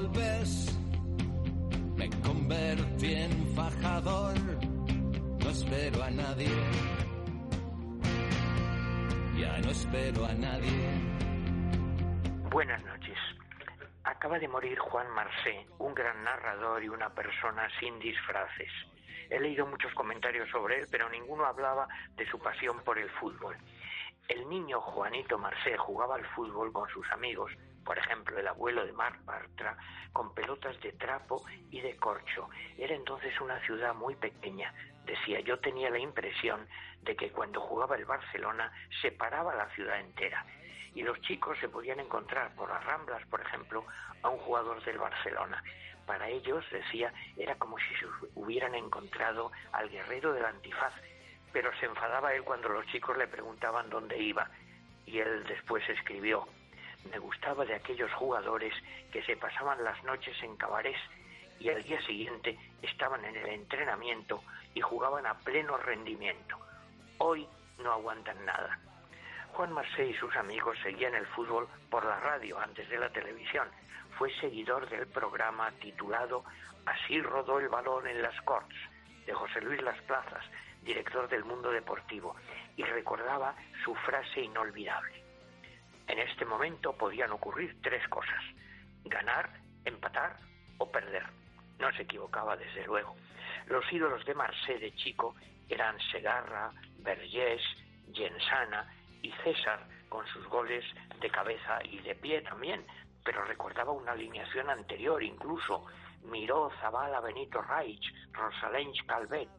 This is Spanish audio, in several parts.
golpes, me convertí en fajador, no espero a nadie, ya no espero a nadie. Buenas noches. Acaba de morir Juan Marsé, un gran narrador y una persona sin disfraces. He leído muchos comentarios sobre él, pero ninguno hablaba de su pasión por el fútbol. El niño Juanito Marsé jugaba al fútbol con sus amigos, por ejemplo, el abuelo de Marc Bartra, con pelotas de trapo y de corcho. Era entonces una ciudad muy pequeña. Decía, yo tenía la impresión de que cuando jugaba el Barcelona se paraba la ciudad entera y los chicos se podían encontrar por las Ramblas, por ejemplo, a un jugador del Barcelona. Para ellos, decía, era como si hubieran encontrado al guerrero del antifaz, pero se enfadaba él cuando los chicos le preguntaban dónde iba. Y él después escribió, me gustaba de aquellos jugadores que se pasaban las noches en cabarés y al día siguiente estaban en el entrenamiento y jugaban a pleno rendimiento. Hoy no aguantan nada. Juan Marsé y sus amigos seguían el fútbol por la radio antes de la televisión. Fue seguidor del programa titulado Así rodó el balón en las Corts de José Luis Las Plazas, director del Mundo Deportivo, y recordaba su frase inolvidable. En momento podían ocurrir tres cosas, ganar, empatar o perder. No se equivocaba, desde luego. Los ídolos de Marsé de chico eran Segarra, Vergés, Gensana y César con sus goles de cabeza y de pie también, pero recordaba una alineación anterior incluso. Miró Zabala, Benito Raich, Rosalench Calvet,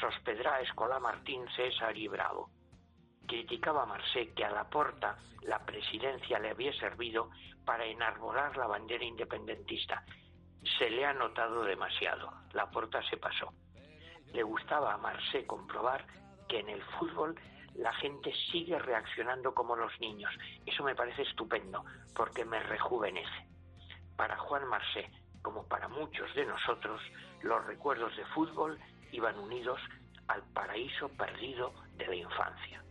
Sospedrá, Escola Martín, César y Bravo. Criticaba a que a la porta la presidencia le había servido para enarbolar la bandera independentista. Se le ha notado demasiado. La porta se pasó. Le gustaba a Marsé comprobar que en el fútbol la gente sigue reaccionando como los niños. Eso me parece estupendo, porque me rejuvenece. Para Juan Marsé, como para muchos de nosotros, los recuerdos de fútbol iban unidos al paraíso perdido de la infancia.